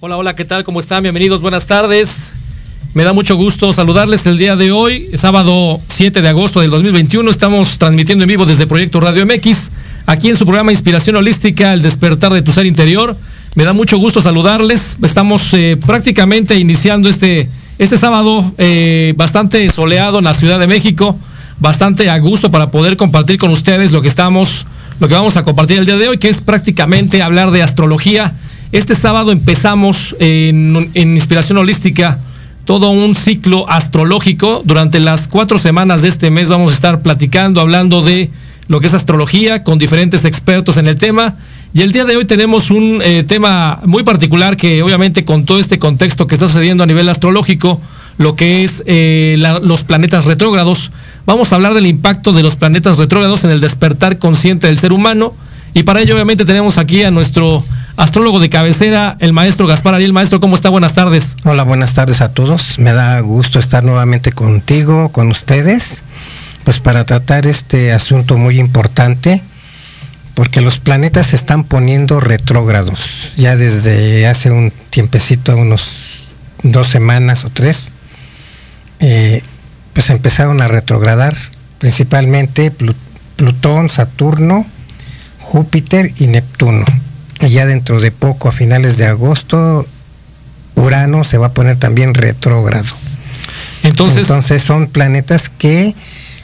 Hola, hola, ¿qué tal? ¿Cómo están? Bienvenidos, buenas tardes. Me da mucho gusto saludarles el día de hoy, sábado 7 de agosto del 2021. Estamos transmitiendo en vivo desde Proyecto Radio MX, aquí en su programa Inspiración Holística, El despertar de tu ser interior. Me da mucho gusto saludarles. Estamos eh, prácticamente iniciando este, este sábado eh, bastante soleado en la Ciudad de México, bastante a gusto para poder compartir con ustedes lo que estamos, lo que vamos a compartir el día de hoy, que es prácticamente hablar de astrología este sábado empezamos en, Inspiración Holística todo un ciclo astrológico. Durante las cuatro semanas de este mes vamos a estar platicando, hablando de lo que es astrología con diferentes expertos en el tema. Y el día de hoy tenemos un eh, tema muy particular que obviamente con todo este contexto que está sucediendo a nivel astrológico, lo que es eh, los planetas retrógrados, vamos a hablar del impacto de los planetas retrógrados en el despertar consciente del ser humano. Y para ello obviamente tenemos aquí a nuestro astrólogo de cabecera, el maestro Gaspar Ariel. Maestro, ¿cómo está? Buenas tardes. Hola, buenas tardes a todos. Me da gusto estar nuevamente contigo, con ustedes, pues para tratar este asunto muy importante, porque los planetas se están poniendo retrógrados. Ya desde hace un tiempecito, unos dos semanas o tres, eh, pues empezaron a retrogradar, principalmente Plutón, Saturno, Júpiter y Neptuno ya dentro de poco, a finales de agosto, Urano se va a poner también retrógrado. Entonces, Entonces son planetas que,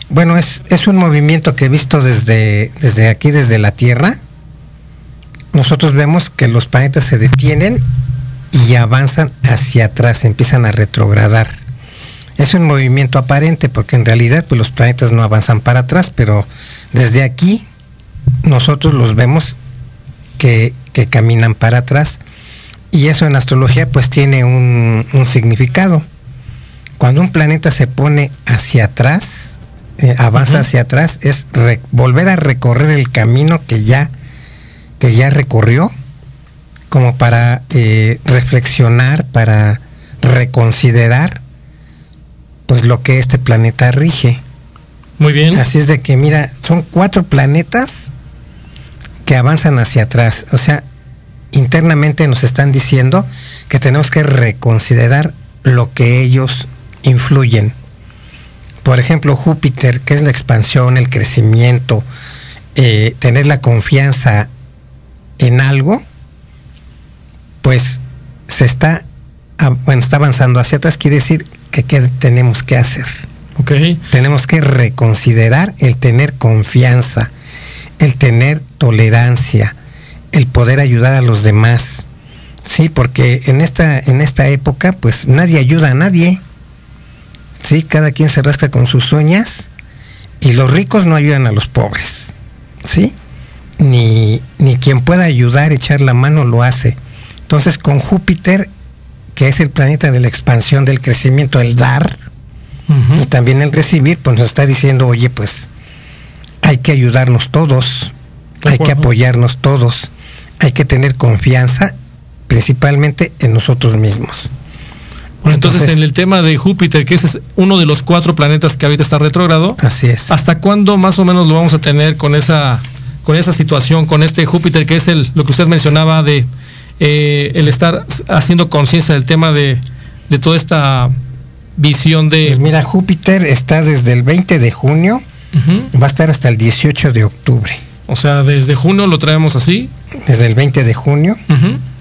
bueno, es, es un movimiento que he visto desde, desde aquí, desde la Tierra. Nosotros vemos que los planetas se detienen y avanzan hacia atrás, empiezan a retrogradar. Es un movimiento aparente porque en realidad pues, los planetas no avanzan para atrás, pero desde aquí nosotros los vemos que, caminan para atrás. Y eso en astrología pues tiene un, significado. Cuando un planeta se pone hacia atrás, eh, avanza hacia atrás, es volver a recorrer el camino que ya, que ya recorrió, como para eh, reflexionar, para reconsiderar pues lo que este planeta rige. Muy bien. Así es de que, mira, son cuatro planetas que avanzan hacia atrás. O sea, internamente nos están diciendo que tenemos que reconsiderar lo que ellos influyen. Por ejemplo, Júpiter, que es la expansión, el crecimiento, eh, tener la confianza en algo, pues se está, bueno, está avanzando hacia atrás, quiere decir que ¿qué tenemos que hacer? Okay. Tenemos que reconsiderar el tener confianza, el tener tolerancia, el poder ayudar a los demás. Sí, porque en esta, en esta época, pues nadie ayuda a nadie. Sí, cada quien se rasca con sus uñas y los ricos no ayudan a los pobres. ¿Sí? Ni, ni quien pueda ayudar, echar la mano, lo hace. Entonces, con Júpiter, que es el planeta de la expansión, del crecimiento, el dar, y también el recibir, pues nos está diciendo, oye, pues hay que ayudarnos todos, hay que apoyarnos todos, hay que tener confianza principalmente en nosotros mismos. Bueno, entonces, en el tema de Júpiter, que ese es uno de los cuatro planetas que ahorita está retrógrado. Así es. ¿Hasta cuándo más o menos lo vamos a tener con esa, con esa situación, con este Júpiter, que es el, lo que usted mencionaba de eh, el estar haciendo conciencia del tema de, de, toda esta visión de... Pues mira, Júpiter está desde el 20 de junio va a estar hasta el 18 de octubre. O sea, desde junio lo traemos así. Desde el 20 de junio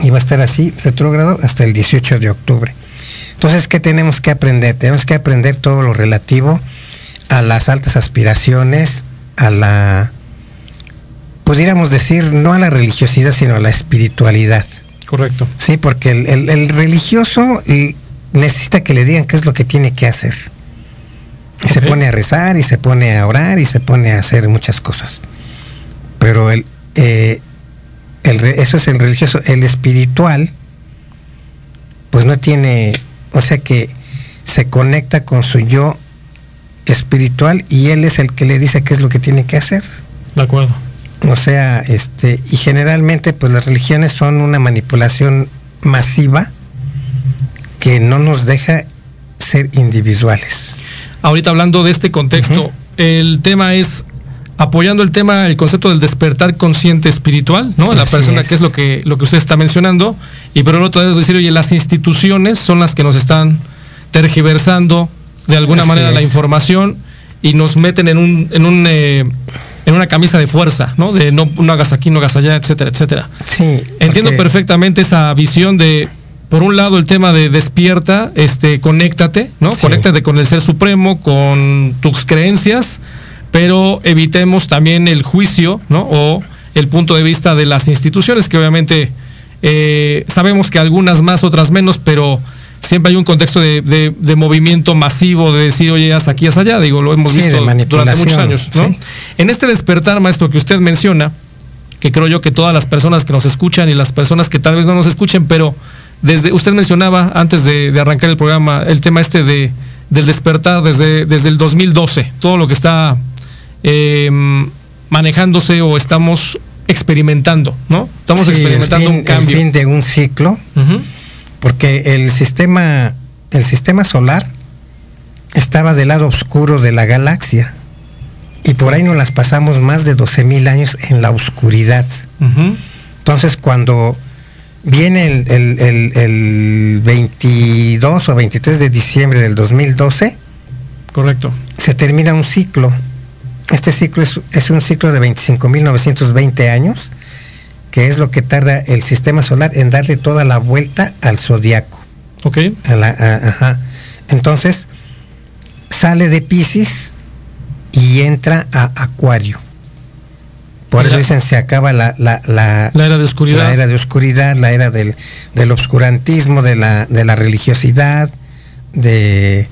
y va a estar así, retrógrado, hasta el 18 de octubre. Entonces, ¿qué tenemos que aprender? Tenemos que aprender todo lo relativo a las altas aspiraciones, a la, pudiéramos decir, no a la religiosidad, sino a la espiritualidad. Correcto. Sí, porque el, el- el religioso necesita que le digan qué es lo que tiene que hacer. Y se pone a rezar y se pone a orar y se pone a hacer muchas cosas. Pero el, eh, el eso es el religioso. El espiritual, pues no tiene, o sea que se conecta con su yo espiritual y él es el que le dice qué es lo que tiene que hacer. De acuerdo. O sea, este, y generalmente pues las religiones son una manipulación masiva que no nos deja ser individuales. Ahorita hablando de este contexto, el tema es apoyando el tema, el concepto del despertar consciente espiritual, ¿no? La Así persona es. que es lo que lo que usted está mencionando y otro lado es decir, oye, las instituciones son las que nos están tergiversando de alguna Así manera la información y nos meten en un en un eh, en una camisa de fuerza, ¿no? De no, no hagas aquí, no hagas allá, etcétera, etcétera. Sí. Entiendo porque- perfectamente esa visión de, por un lado, el tema de despierta, este, conéctate, ¿no? Sí. Conéctate con el ser supremo, con tus creencias, pero evitemos también el juicio, ¿no? O el punto de vista de las instituciones, que obviamente eh, sabemos que algunas más, otras menos, pero siempre hay un contexto de, de- de movimiento masivo, de decir, oye, haz aquí, haz allá, digo, lo hemos Sí, visto durante muchos años, ¿no? sí. En este despertar, maestro, que usted menciona, que creo yo que todas las personas que nos escuchan y las personas que tal vez no nos escuchen, pero desde usted mencionaba antes de, de arrancar el programa el tema este de del despertar desde, desde el 2012, todo lo que está eh, manejándose o estamos experimentando, ¿no? Estamos Sí, experimentando fin- un cambio. El fin de un ciclo, porque el sistema, el sistema solar estaba del lado oscuro de la galaxia. Y por ahí nos las pasamos más de 12.000 años en la oscuridad. Entonces, cuando viene el, el- el- el 22 o 23 de diciembre del 2012, correcto. se termina un ciclo. Este ciclo es, es un ciclo de 25.920 años, que es lo que tarda el sistema solar en darle toda la vuelta al zodiaco. Ok, a la- a- ajá. Entonces, sale de Pisces y entra a Acuario. Por eso dicen se acaba la, la, la, la era de oscuridad. la era de oscuridad, la era del, del obscurantismo, de la, de la religiosidad, de,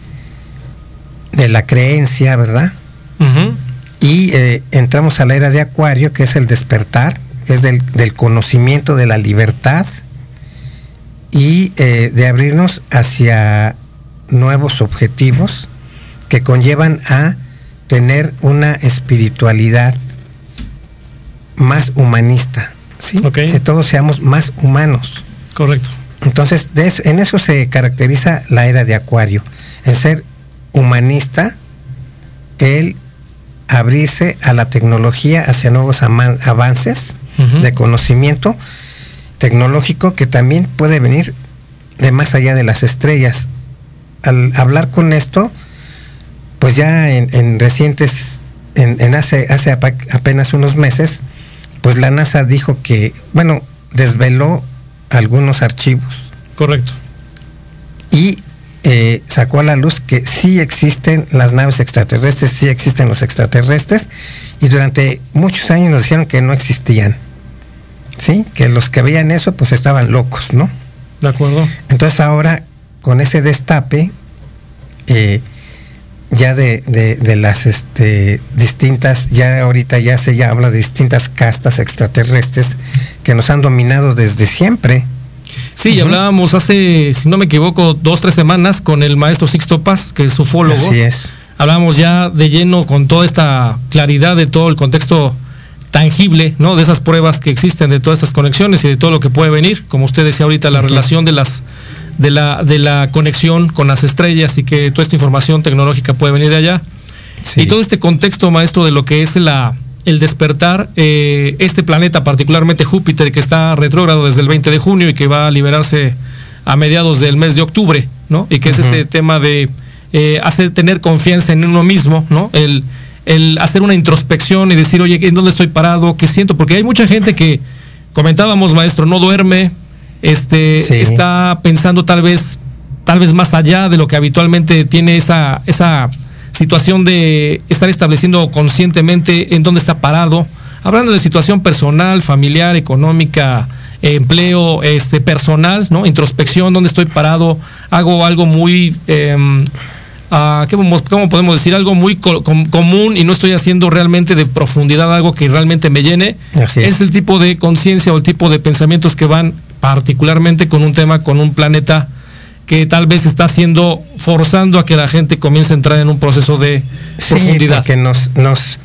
de la creencia, ¿verdad? Y eh, entramos a la era de Acuario, que es el despertar, que es del, del conocimiento de la libertad y eh, de abrirnos hacia nuevos objetivos que conllevan a tener una espiritualidad más humanista, ¿sí? Que todos seamos más humanos. correcto. Entonces, de eso- en eso se caracteriza la era de Acuario, en ser humanista, el abrirse a la tecnología, hacia nuevos avances de conocimiento tecnológico que también puede venir de más allá de las estrellas. Al hablar con esto, pues ya en, en recientes, en, en hace, hace apenas unos meses, pues la NASA dijo que, bueno, desveló algunos archivos Correcto. y eh, sacó a la luz que sí existen las naves extraterrestres, sí existen los extraterrestres, y durante muchos años nos dijeron que no existían. ¿Sí? Que los que veían eso pues estaban locos, ¿no? De acuerdo. Entonces ahora, con ese destape, eh, ya de, de- de las este, distintas, ya ahorita ya se ya habla de distintas castas extraterrestres que nos han dominado desde siempre. Sí, y hablábamos hace, si no me equivoco, dos, tres semanas con el maestro Sixto Paz, que es ufólogo. Así es. Hablábamos ya de lleno con toda esta claridad de todo el contexto tangible, ¿no? De esas pruebas que existen, de todas estas conexiones y de todo lo que puede venir. Como usted decía ahorita, la relación de las de la, de la conexión con las estrellas y que toda esta información tecnológica puede venir de allá. Sí. Y todo este contexto, maestro, de lo que es la, el despertar, eh, este planeta, particularmente Júpiter, que está retrógrado desde el 20 de junio y que va a liberarse a mediados del mes de octubre, ¿no? Y que es este tema de eh, hacer tener confianza en uno mismo, ¿no? El, el hacer una introspección y decir, oye, ¿en dónde estoy parado? ¿Qué siento? Porque hay mucha gente que, comentábamos, maestro, no duerme, este, está pensando tal vez, tal vez más allá de lo que habitualmente tiene esa, esa situación de estar estableciendo conscientemente en dónde está parado. Hablando de situación personal, familiar, económica, empleo, este, personal, ¿no? Introspección, dónde estoy parado, hago algo muy eh, uh, ¿cómo, podemos decir? Algo muy común y no estoy haciendo realmente de profundidad algo que realmente me llene. es. el tipo de conciencia o el tipo de pensamientos que van particularmente con un tema, con un planeta que tal vez está haciendo, forzando a que la gente comience a entrar en un proceso de sí, profundidad. Que nos, nos,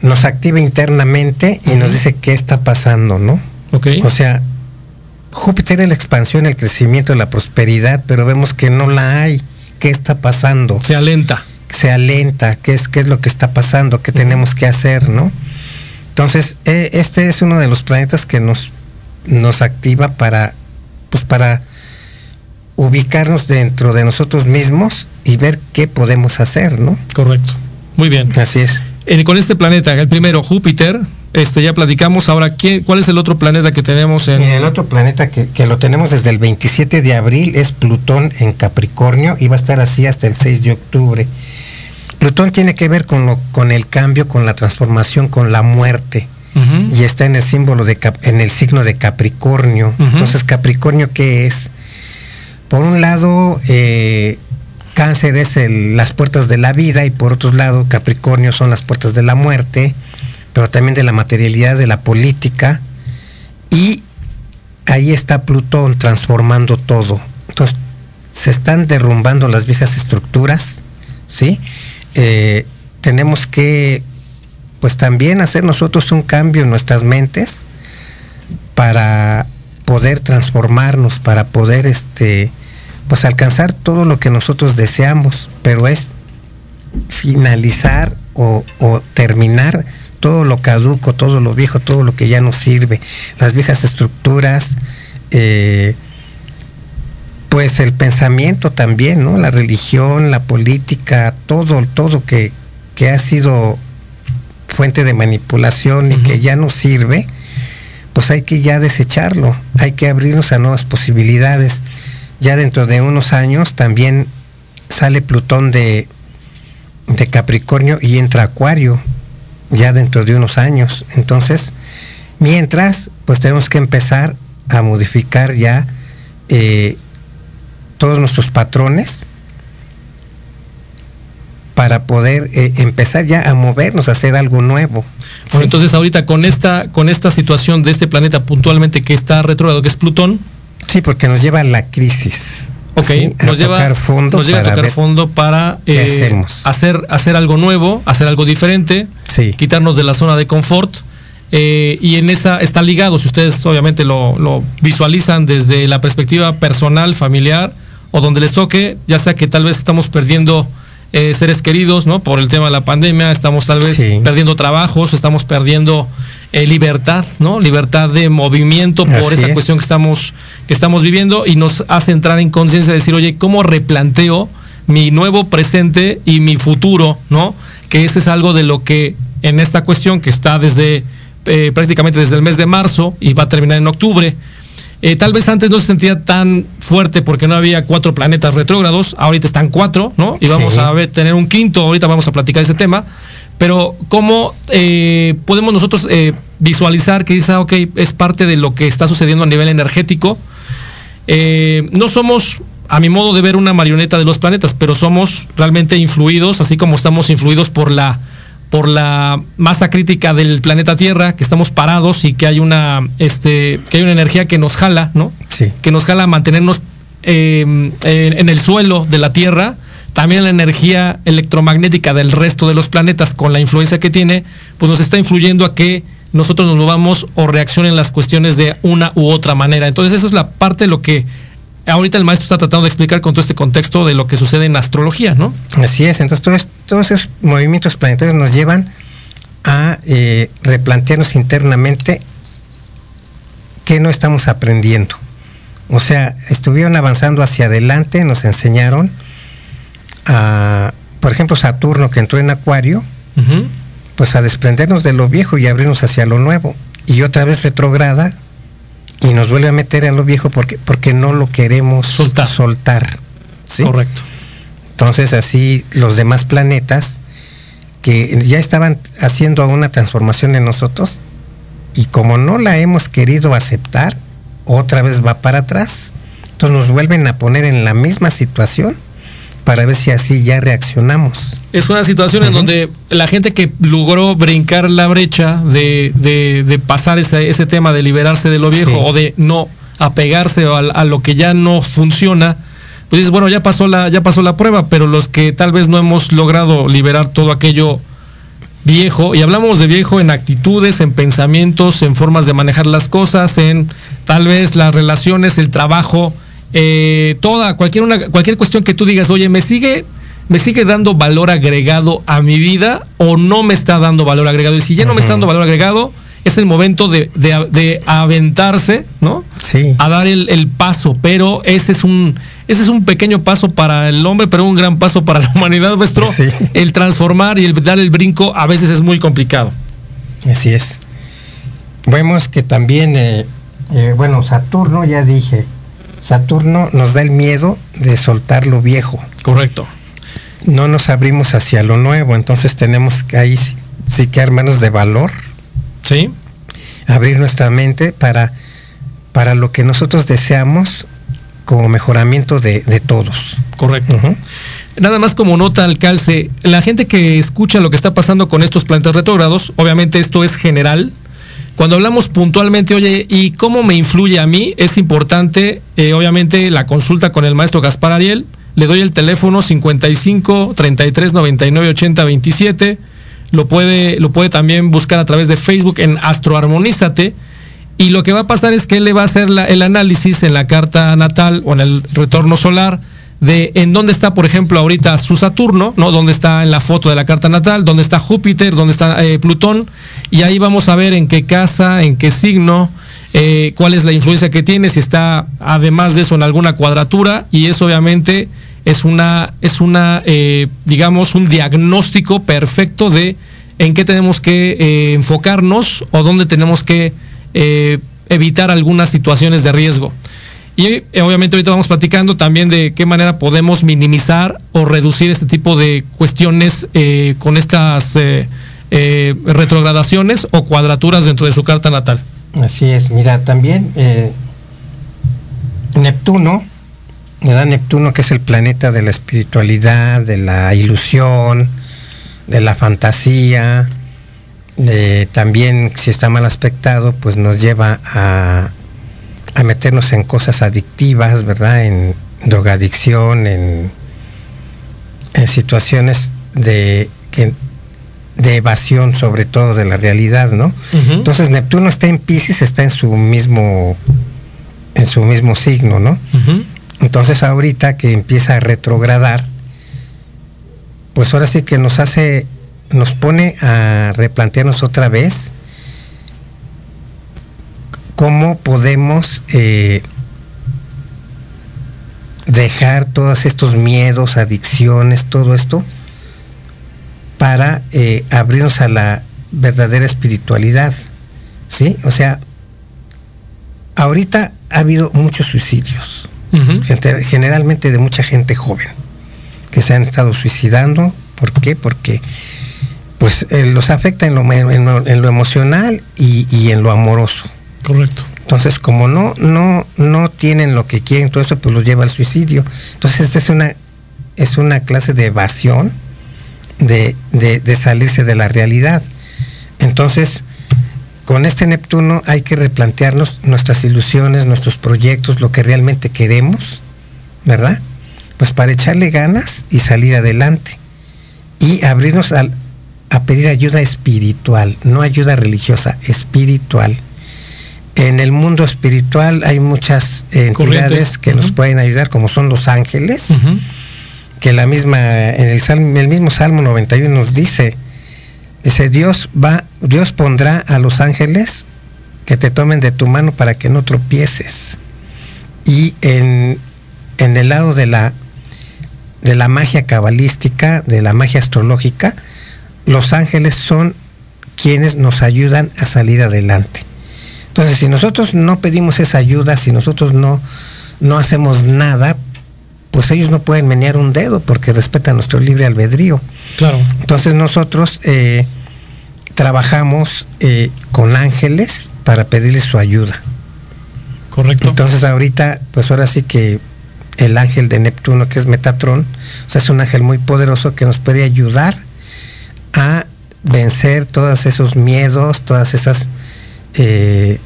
nos activa internamente y nos dice qué está pasando, ¿no? Okay. O sea, Júpiter es la expansión, el crecimiento, la prosperidad, pero vemos que no la hay qué está pasando. Se alenta. Se alenta, qué es, qué es lo que está pasando, qué tenemos que hacer, ¿no? Entonces, eh, este es uno de los planetas que nos, nos activa para, pues para ubicarnos dentro de nosotros mismos y ver qué podemos hacer, ¿no? Correcto. Muy bien. Así es. con este planeta, el primero, Júpiter, este, ya platicamos. Ahora, ¿quién, ¿cuál es el otro planeta que tenemos en...? el otro planeta que, lo tenemos desde el 27 de abril es Plutón en Capricornio y va a estar así hasta el 6 de octubre. Plutón tiene que ver con, lo, con el cambio, con la transformación, con la muerte. Y está en el símbolo de en el signo de Capricornio. Entonces, Capricornio, ¿qué es? Por un lado, eh, Cáncer es las puertas de la vida y por otro lado, Capricornio son las puertas de la muerte pero también de la materialidad de la política, y ahí está Plutón transformando todo. Entonces, se están derrumbando las viejas estructuras, ¿sí? Eh, tenemos que, pues también hacer nosotros un cambio en nuestras mentes para poder transformarnos, para poder, este, pues alcanzar todo lo que nosotros deseamos, pero es finalizar o, terminar todo lo caduco, todo lo viejo, todo lo que ya no sirve, las viejas estructuras, eh, pues el pensamiento también, ¿no? La religión, la política, todo, todo que, que ha sido fuente de manipulación y que ya no sirve, pues hay que ya desecharlo, hay que abrirnos a nuevas posibilidades. Ya dentro de unos años también sale Plutón de, de Capricornio y entra Acuario ya dentro de unos años. Entonces, mientras, pues tenemos que empezar a modificar ya eh, todos nuestros patrones para poder eh, empezar ya a movernos, a hacer algo nuevo. Bueno, entonces ahorita con esta, con esta situación de este planeta puntualmente que está retrógrado, que es Plutón. Sí, porque nos lleva a la crisis. Ok, nos, lleva, tocar fondo nos lleva a tocar fondo para eh, hacer, hacer algo nuevo, hacer algo diferente, quitarnos de la zona de confort. Eh, y en esa está ligado, si ustedes obviamente lo, visualizan desde la perspectiva personal, familiar, o donde les toque, ya sea que tal vez estamos perdiendo eh, seres queridos, ¿no? Por el tema de la pandemia, estamos tal vez perdiendo trabajos, estamos perdiendo libertad, ¿no? Libertad de movimiento por esa cuestión que estamos que estamos viviendo y nos hace entrar en conciencia de decir, oye, ¿cómo replanteo mi nuevo presente y mi futuro, ¿no? Que ese es algo de lo que en esta cuestión que está desde eh, prácticamente desde el mes de marzo y va a terminar en octubre. Eh, tal vez antes no se sentía tan fuerte porque no había cuatro planetas retrógrados, ahorita están cuatro, ¿no? Y vamos a ver, tener un quinto, ahorita vamos a platicar ese tema. Pero ¿cómo eh, podemos nosotros visualizar que dice, ah, ok, es parte de lo que está sucediendo a nivel energético? Eh, no somos, a mi modo de ver, una marioneta de los planetas, pero somos realmente influidos, así como estamos influidos por la, por la masa crítica del planeta Tierra, que estamos parados y que hay una, este, que hay una energía que nos jala, ¿no? Que nos jala a mantenernos eh, en el suelo de la Tierra. También la energía electromagnética del resto de los planetas, con la influencia que tiene, pues nos está influyendo a que nosotros nos movamos o reaccionen las cuestiones de una u otra manera. Entonces esa es la parte de lo que ahorita el maestro está tratando de explicar con todo este contexto de lo que sucede en astrología, ¿no? Así es, entonces todos, esos movimientos planetarios nos llevan a eh, replantearnos internamente qué no estamos aprendiendo. O sea, estuvieron avanzando hacia adelante, nos enseñaron a, por ejemplo, Saturno que entró en Acuario, pues a desprendernos de lo viejo y abrirnos hacia lo nuevo. Y otra vez retrograda y nos vuelve a meter a lo viejo porque, porque no lo queremos soltar. soltar Correcto. Entonces así los demás planetas que ya estaban haciendo una transformación en nosotros y como no la hemos querido aceptar, otra vez va para atrás. Entonces nos vuelven a poner en la misma situación para ver si así ya reaccionamos. Es una situación en donde la gente que logró brincar la brecha de, de, pasar ese, ese, tema de liberarse de lo viejo o de no apegarse a, a, lo que ya no funciona, pues dices, bueno, ya pasó, la, ya pasó la prueba, pero los que tal vez no hemos logrado liberar todo aquello viejo, y hablamos de viejo en actitudes, en pensamientos, en formas de manejar las cosas, en tal vez las relaciones, el trabajo, eh, toda, cualquier, una, cualquier cuestión que tú digas, oye, me sigue, me sigue dando valor agregado a mi vida o no me está dando valor agregado. Y si ya no me está dando valor agregado, es el momento de, de, de aventarse, ¿no? Sí. A dar el, el, paso, pero ese es un ese es un pequeño paso para el hombre, pero un gran paso para la humanidad nuestro. Sí. El transformar y el dar el brinco a veces es muy complicado. Así es. Vemos que también, eh, eh, bueno, Saturno, ya dije, Saturno nos da el miedo de soltar lo viejo. Correcto. No nos abrimos hacia lo nuevo, entonces tenemos que ahí sí que armarnos de valor. Sí. Abrir nuestra mente para, para lo que nosotros deseamos como mejoramiento de, de todos. Correcto. Uh -huh. Nada más como nota al calce, la gente que escucha lo que está pasando con estos planetas retrógrados, obviamente esto es general, cuando hablamos puntualmente, oye, ¿y cómo me influye a mí? Es importante, eh, obviamente, la consulta con el maestro Gaspar Ariel. Le doy el teléfono 55 33 99 80 27. Lo puede, lo puede también buscar a través de Facebook en Astroarmonízate. Y lo que va a pasar es que él le va a hacer el análisis en la carta natal o en el retorno solar de en dónde está, por ejemplo, ahorita su Saturno, ¿no? Dónde está en la foto de la carta natal, dónde está Júpiter, dónde está eh, Plutón, y ahí vamos a ver en qué casa, en qué signo, eh, cuál es la influencia que tiene, si está además de eso en alguna cuadratura, y eso obviamente es una, es una, eh, digamos, un diagnóstico perfecto de en qué tenemos que eh, enfocarnos o dónde tenemos que evitar algunas situaciones de riesgo. Y eh, obviamente ahorita vamos platicando también de qué manera podemos minimizar o reducir este tipo de cuestiones eh, con estas eh, retrogradaciones o cuadraturas dentro de su carta natal. Así es, mira, también Neptuno, da Neptuno que es el planeta de la espiritualidad, de la ilusión, de la fantasía, también si está mal aspectado, pues nos lleva a a meternos en cosas adictivas, ¿verdad? En drogadicción, en, en situaciones de, que, de evasión sobre todo de la realidad, ¿no? Uh -huh. Entonces Neptuno está en Pisces, está en su mismo en su mismo signo, ¿no? Uh -huh. Entonces ahorita que empieza a retrogradar, pues ahora sí que nos hace, nos pone a replantearnos otra vez cómo podemos eh, dejar todos estos miedos, adicciones, todo esto, para eh, abrirnos a la verdadera espiritualidad. ¿Sí? O sea, ahorita ha habido muchos suicidios, uh -huh. generalmente de mucha gente joven, que se han estado suicidando. ¿Por qué? Porque pues eh, los afecta en lo, en lo, en lo emocional y, y en lo amoroso. Correcto. Entonces, como no, no, no tienen lo que quieren, todo eso pues los lleva al suicidio. Entonces, esta es una, es una clase de evasión de, de, de salirse de la realidad. Entonces, con este Neptuno hay que replantearnos nuestras ilusiones, nuestros proyectos, lo que realmente queremos, ¿verdad? Pues para echarle ganas y salir adelante. Y abrirnos al, a pedir ayuda espiritual, no ayuda religiosa, espiritual en el mundo espiritual hay muchas entidades Corrientes. que uh -huh. nos pueden ayudar, como son los ángeles, uh -huh. que la misma, en el, salmo, el mismo Salmo 91 nos dice, dice, Dios va, Dios pondrá a los ángeles que te tomen de tu mano para que no tropieces. Y en, en el lado de la, de la magia cabalística, de la magia astrológica, los ángeles son quienes nos ayudan a salir adelante. Entonces, si nosotros no pedimos esa ayuda, si nosotros no, no hacemos nada, pues ellos no pueden menear un dedo porque respetan nuestro libre albedrío. Claro. Entonces nosotros eh, trabajamos eh, con ángeles para pedirles su ayuda. Correcto. Entonces ahorita, pues ahora sí que el ángel de Neptuno, que es Metatrón, o sea, es un ángel muy poderoso que nos puede ayudar a vencer todos esos miedos, todas esas eh,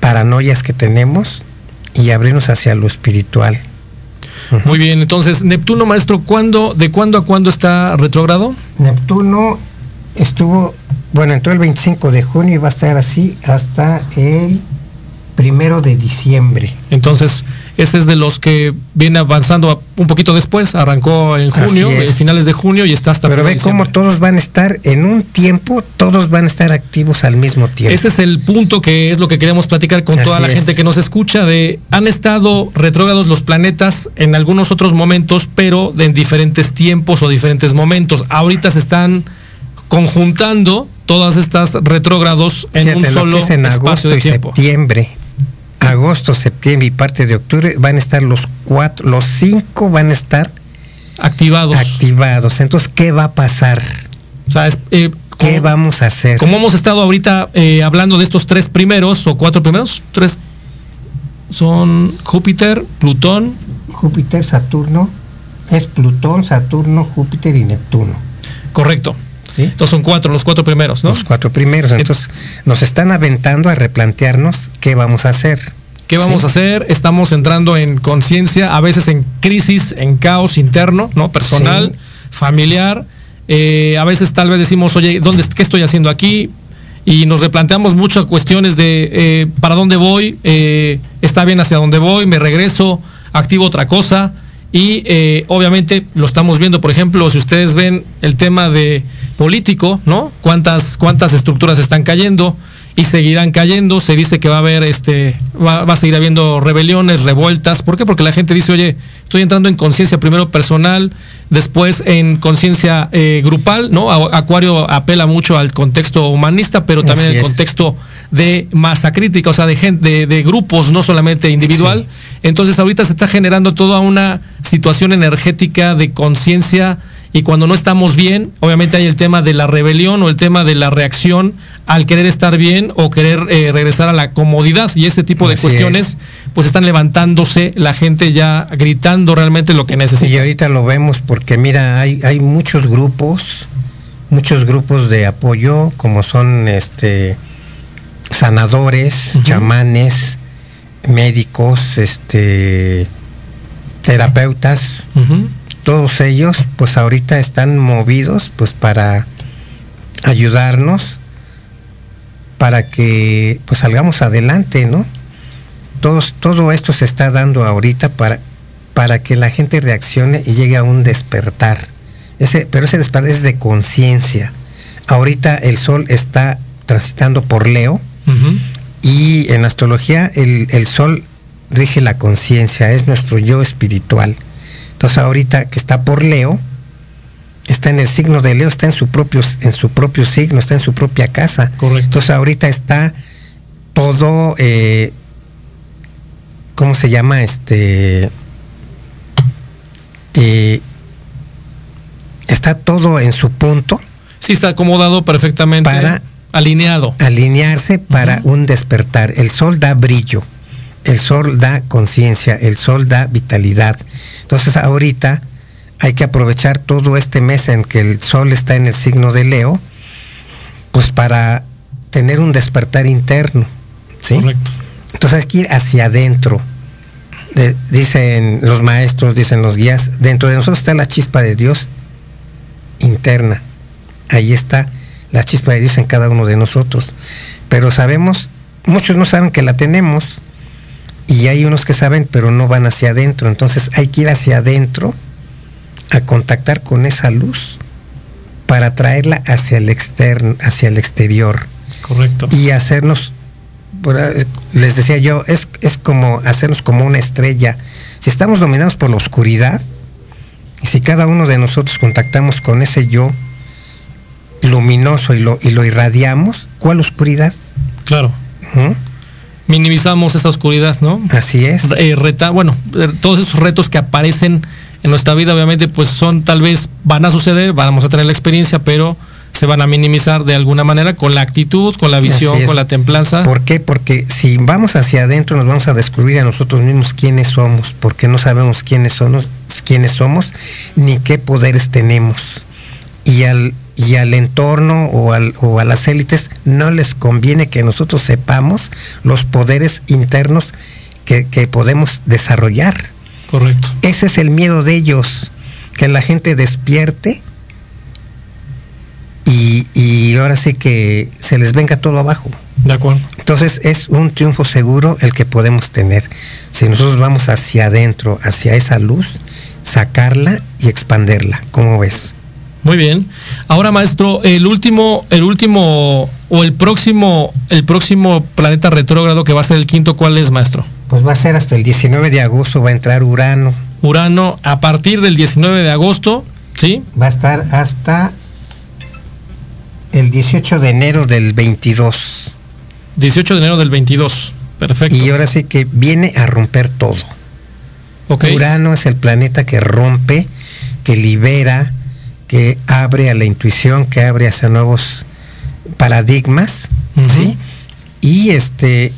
paranoias que tenemos y abrirnos hacia lo espiritual. Muy bien, entonces, Neptuno, maestro, ¿cuándo, ¿de cuándo a cuándo está retrógrado? Neptuno estuvo, bueno, entró el 25 de junio y va a estar así hasta el primero de diciembre. Entonces, ese es de los que viene avanzando un poquito después, arrancó en junio, eh, finales de junio y está hasta Pero ve cómo todos van a estar en un tiempo, todos van a estar activos al mismo tiempo. Ese es el punto que es lo que queremos platicar con toda la gente que nos escucha de han estado retrógrados los planetas en algunos otros momentos, pero en diferentes tiempos o diferentes momentos. Ahorita se están conjuntando todas estas retrógrados en un solo espacio de tiempo. septiembre agosto, septiembre y parte de octubre van a estar los cuatro, los cinco van a estar activados. Activados. Entonces, ¿qué va a pasar? O sea, eh, ¿Qué vamos a hacer? Como hemos estado ahorita eh, hablando de estos tres primeros o cuatro primeros, tres son Júpiter, Plutón. Júpiter, Saturno, es Plutón, Saturno, Júpiter y Neptuno. Correcto. ¿Sí? Entonces son cuatro, los cuatro primeros, ¿no? Los cuatro primeros. Entonces nos están aventando a replantearnos qué vamos a hacer. ¿Qué vamos a hacer? Estamos entrando en conciencia, a veces en crisis, en caos interno, ¿no? Personal, familiar. Eh, a veces tal vez decimos, oye, ¿dónde, ¿qué estoy haciendo aquí? Y nos replanteamos muchas cuestiones de eh, para dónde voy, eh, está bien hacia dónde voy, me regreso, activo otra cosa. Y obviamente lo estamos viendo, por ejemplo, si ustedes ven el tema de político, ¿no? ¿Cuántas, cuántas estructuras están cayendo? y seguirán cayendo. Se dice que va a haber, este, va, a seguir habiendo rebeliones, revueltas. ¿Por qué? Porque la gente dice, oye, estoy entrando en conciencia primero personal, después en conciencia eh, grupal, ¿no? Acuario apela mucho al contexto humanista, pero también el contexto de masa crítica, o sea, de gente, de, grupos, no solamente individual. Entonces ahorita se está generando toda una situación energética de conciencia y cuando no estamos bien, obviamente hay el tema de la rebelión o el tema de la reacción al querer estar bien o querer eh, regresar a la comodidad. Y ese tipo de cuestiones pues están levantándose la gente ya gritando realmente lo que necesita. Y ahorita lo vemos porque mira, hay, hay muchos grupos, muchos grupos de apoyo como son este sanadores, chamanes, médicos, este terapeutas, todos ellos pues ahorita están movidos pues para ayudarnos para que pues salgamos adelante, ¿no? Todos, todo esto se está dando ahorita para, para que la gente reaccione y llegue a un despertar. Ese, pero ese despertar es de conciencia. Ahorita el sol está transitando por Leo y en astrología el, el sol rige la conciencia, es nuestro yo espiritual. Entonces ahorita que está por Leo, está en el signo de Leo, está en su propio, en su propio signo, está en su propia casa. Correcto. Entonces ahorita está todo, eh, ¿cómo se llama? Este, eh, está todo en su punto. Sí, está acomodado perfectamente. Para alineado. Alinearse para un despertar. El sol da brillo el sol da conciencia, el sol da vitalidad. Entonces ahorita hay que aprovechar todo este mes en que el sol está en el signo de Leo, pues para tener un despertar interno. ¿sí? Correcto. Entonces hay que ir hacia adentro. dicen los maestros, dicen los guías, dentro de nosotros está la chispa de Dios interna. Ahí está la chispa de Dios en cada uno de nosotros. Pero sabemos, muchos no saben que la tenemos y hay unos que saben pero no van hacia adentro. Entonces hay que ir hacia adentro a contactar con esa luz para traerla hacia el externo, hacia el exterior. Correcto. Y hacernos, les decía yo, es, es como hacernos como una estrella. Si estamos dominados por la oscuridad, y si cada uno de nosotros contactamos con ese yo luminoso y lo, y lo irradiamos, ¿cuál oscuridad? Claro. ¿Mm? Minimizamos esa oscuridad, ¿no? Así es. Eh, reta, bueno, eh, todos esos retos que aparecen en nuestra vida, obviamente, pues son tal vez, van a suceder, vamos a tener la experiencia, pero se van a minimizar de alguna manera con la actitud, con la visión, con la templanza. ¿Por qué? Porque si vamos hacia adentro nos vamos a descubrir a nosotros mismos quiénes somos, porque no sabemos quiénes somos, quiénes somos ni qué poderes tenemos. Y al, y al entorno o, al, o a las élites no les conviene que nosotros sepamos los poderes internos que, que podemos desarrollar. Correcto. Ese es el miedo de ellos, que la gente despierte y, y, ahora sí que se les venga todo abajo. De acuerdo. Entonces es un triunfo seguro el que podemos tener. Si nosotros vamos hacia adentro, hacia esa luz, sacarla y expanderla. ¿Cómo ves? Muy bien. Ahora, maestro, el último, el último o el próximo, el próximo planeta retrógrado que va a ser el quinto, ¿cuál es, maestro? Pues va a ser hasta el 19 de agosto, va a entrar Urano. Urano, a partir del 19 de agosto, ¿sí? Va a estar hasta el 18 de enero del 22. 18 de enero del 22. Perfecto. Y ahora sí que viene a romper todo. Okay. Urano es el planeta que rompe, que libera, que abre a la intuición, que abre hacia nuevos paradigmas, uh -huh. ¿sí? Y este,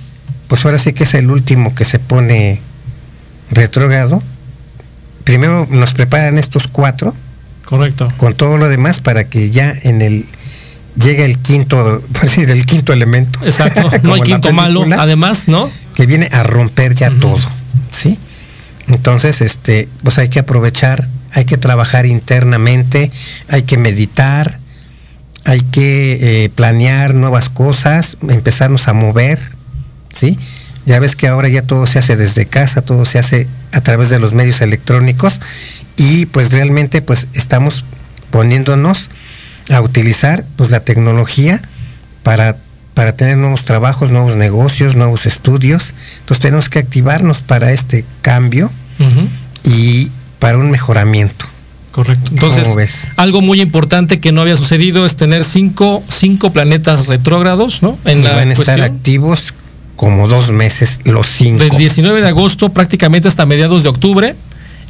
pues ahora sí que es el último que se pone retrógrado. Primero nos preparan estos cuatro. Correcto. Con todo lo demás para que ya en el llega el quinto, decir, el quinto elemento. Exacto, no hay quinto malo, además, ¿no? Que viene a romper ya uh -huh. todo, ¿sí? Entonces, este, pues hay que aprovechar, hay que trabajar internamente, hay que meditar, hay que eh, planear nuevas cosas, empezarnos a mover, ¿sí? Ya ves que ahora ya todo se hace desde casa, todo se hace a través de los medios electrónicos y pues realmente pues estamos poniéndonos a utilizar pues la tecnología para, para tener nuevos trabajos, nuevos negocios, nuevos estudios. Entonces tenemos que activarnos para este cambio uh -huh. y para un mejoramiento. Correcto. Entonces, algo muy importante que no había sucedido es tener cinco, cinco planetas retrógrados, ¿no? En y la van a estar activos como dos meses los cinco. Del 19 de agosto prácticamente hasta mediados de octubre.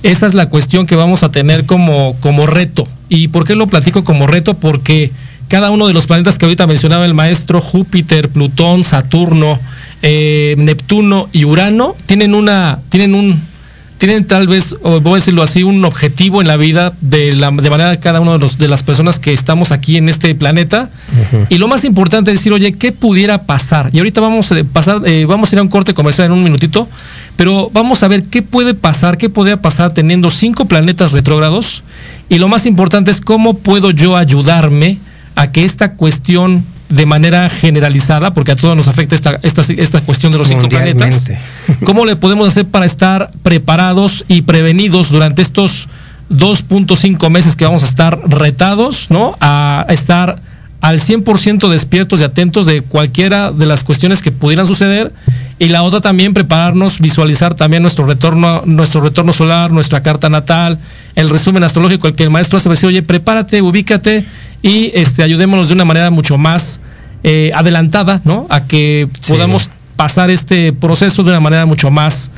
Esa es la cuestión que vamos a tener como, como reto. ¿Y por qué lo platico como reto? Porque cada uno de los planetas que ahorita mencionaba el maestro, Júpiter, Plutón, Saturno, eh, Neptuno y Urano, tienen una, tienen un, tienen tal vez, o voy a decirlo así, un objetivo en la vida de, la, de manera de cada uno de, los, de las personas que estamos aquí en este planeta. Uh -huh. Y lo más importante es decir, oye, ¿qué pudiera pasar? Y ahorita vamos a pasar, eh, vamos a ir a un corte comercial en un minutito, pero vamos a ver qué puede pasar, qué podría pasar teniendo cinco planetas retrógrados. Y lo más importante es cómo puedo yo ayudarme a que esta cuestión de manera generalizada, porque a todos nos afecta esta, esta, esta cuestión de los cinco planetas. ¿Cómo le podemos hacer para estar preparados y prevenidos durante estos 2.5 meses que vamos a estar retados, ¿no? A estar al 100% despiertos y atentos de cualquiera de las cuestiones que pudieran suceder y la otra también prepararnos, visualizar también nuestro retorno, nuestro retorno solar, nuestra carta natal, el resumen astrológico, el que el maestro hace decir, oye, prepárate, ubícate y este, ayudémonos de una manera mucho más eh, adelantada, ¿no? A que sí. podamos pasar este proceso de una manera mucho más,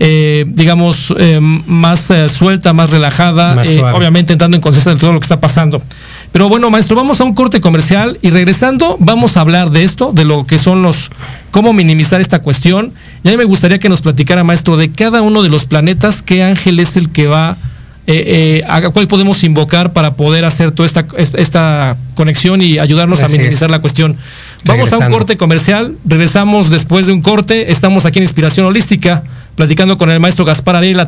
eh, digamos, eh, más suelta, más relajada, más obviamente entrando en conciencia de todo lo que está pasando. Pero bueno, maestro, vamos a un corte comercial y regresando vamos a hablar de esto, de lo que son los, cómo minimizar esta cuestión. Y a mí me gustaría que nos platicara, maestro, de cada uno de los planetas, qué ángel es el que va eh, eh, a cuál podemos invocar para poder hacer toda esta, esta conexión y ayudarnos a minimizar la cuestión. Vamos Regresando. a un corte comercial, regresamos después de un corte, estamos aquí en Inspiración Holística, platicando con el maestro Gaspar Ariel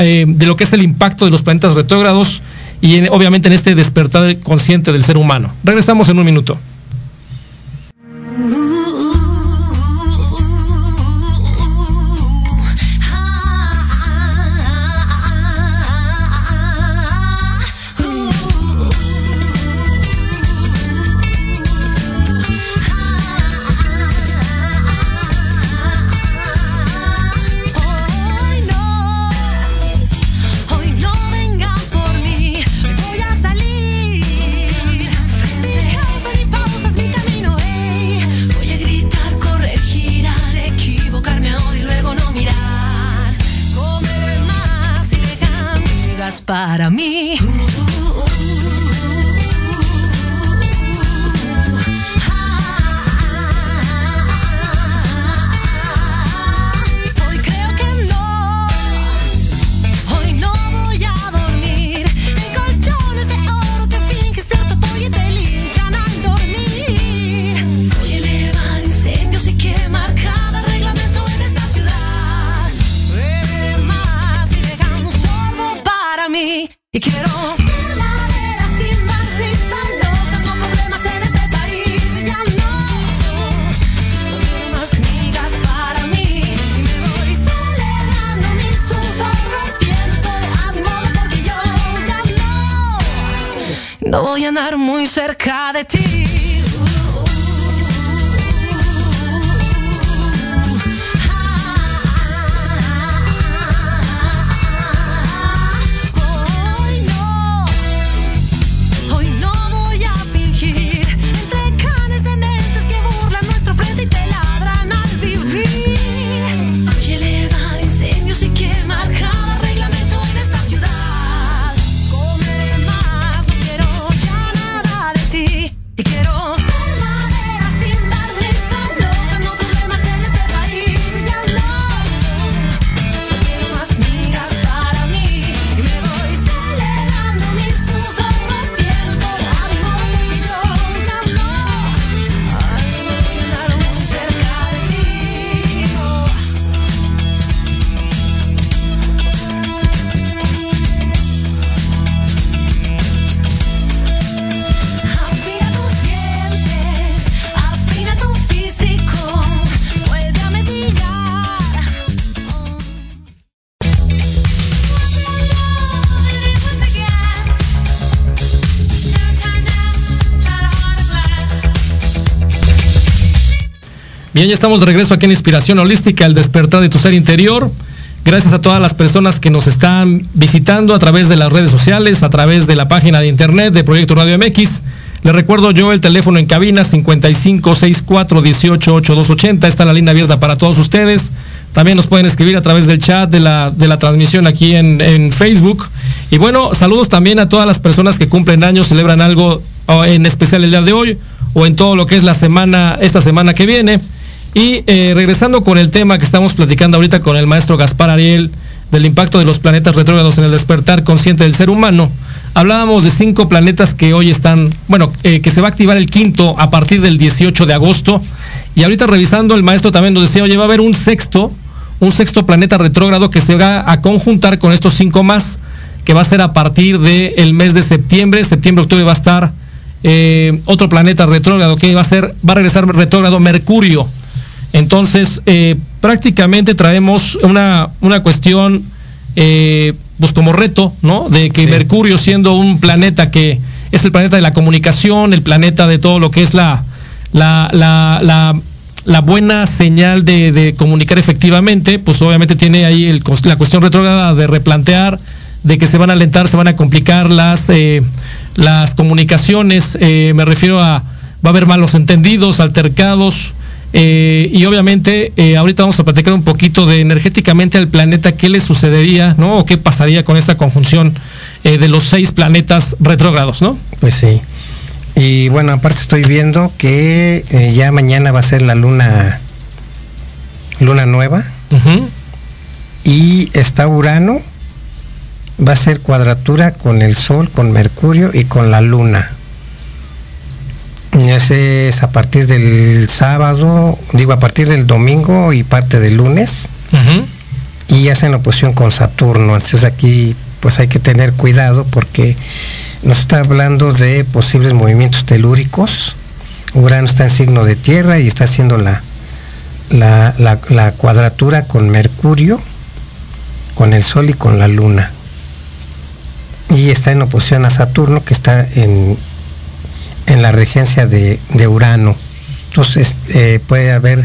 eh, de lo que es el impacto de los planetas retrógrados y en, obviamente en este despertar consciente del ser humano. Regresamos en un minuto. Ya estamos de regreso aquí en Inspiración Holística, el despertar de tu ser interior. Gracias a todas las personas que nos están visitando a través de las redes sociales, a través de la página de internet de Proyecto Radio MX. Les recuerdo yo el teléfono en cabina 5564188280. Está la línea abierta para todos ustedes. También nos pueden escribir a través del chat de la, transmisión aquí en, en, Facebook. Y bueno, saludos también a todas las personas que cumplen años, celebran algo en especial el día de hoy o en todo lo que es la semana, esta semana que viene. Y eh, regresando con el tema que estamos platicando ahorita con el maestro Gaspar Ariel del impacto de los planetas retrógrados en el despertar consciente del ser humano, hablábamos de cinco planetas que hoy están, bueno, eh, que se va a activar el quinto a partir del 18 de agosto. Y ahorita revisando, el maestro también nos decía, oye, va a haber un sexto, un sexto planeta retrógrado que se va a conjuntar con estos cinco más, que va a ser a partir del mes de septiembre. Septiembre, octubre va a estar eh, otro planeta retrógrado que va a ser, va a regresar retrógrado Mercurio. Entonces, eh, prácticamente traemos una, una cuestión, eh, pues como reto, ¿no? De que Mercurio siendo un planeta que es el planeta de la comunicación, el planeta de todo lo que es la, la, la, buena señal de, comunicar efectivamente, pues obviamente tiene ahí el, la cuestión retrógrada de replantear, de que se van a alentar, se van a complicar las, eh, las comunicaciones, me refiero a, va a haber malos entendidos, altercados, eh, y obviamente eh, ahorita vamos a platicar un poquito de energéticamente al planeta, qué le sucedería, ¿no? O qué pasaría con esta conjunción eh, de los seis planetas retrógrados, ¿no? Pues sí. Y bueno, aparte estoy viendo que ya mañana va a ser la luna, luna nueva. Y está Urano, va a ser cuadratura con el Sol, con Mercurio y con la Luna. Ese es a partir del sábado, digo a partir del domingo y parte del lunes. Y ya se en oposición con Saturno. Entonces aquí pues hay que tener cuidado porque nos está hablando de posibles movimientos telúricos. Urano está en signo de tierra y está haciendo la, la, la cuadratura con Mercurio, con el Sol y con la Luna. Y está en oposición a Saturno que está en en la regencia de, Urano. Entonces eh, puede haber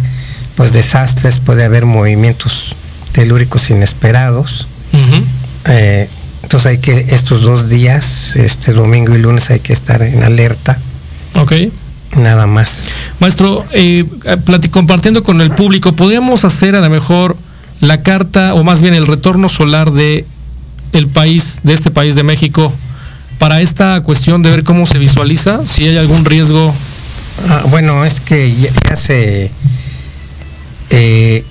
pues desastres, puede haber movimientos telúricos inesperados. Eh, entonces hay que estos dos días, este domingo y lunes hay que estar en alerta. Ok. Nada más. Maestro, eh, compartiendo con el público, ¿podríamos hacer a lo mejor la carta o más bien el retorno solar de el país, de este país de México, para esta cuestión de ver cómo se visualiza, si hay algún riesgo. Ah, bueno, es que ya, se... Eh,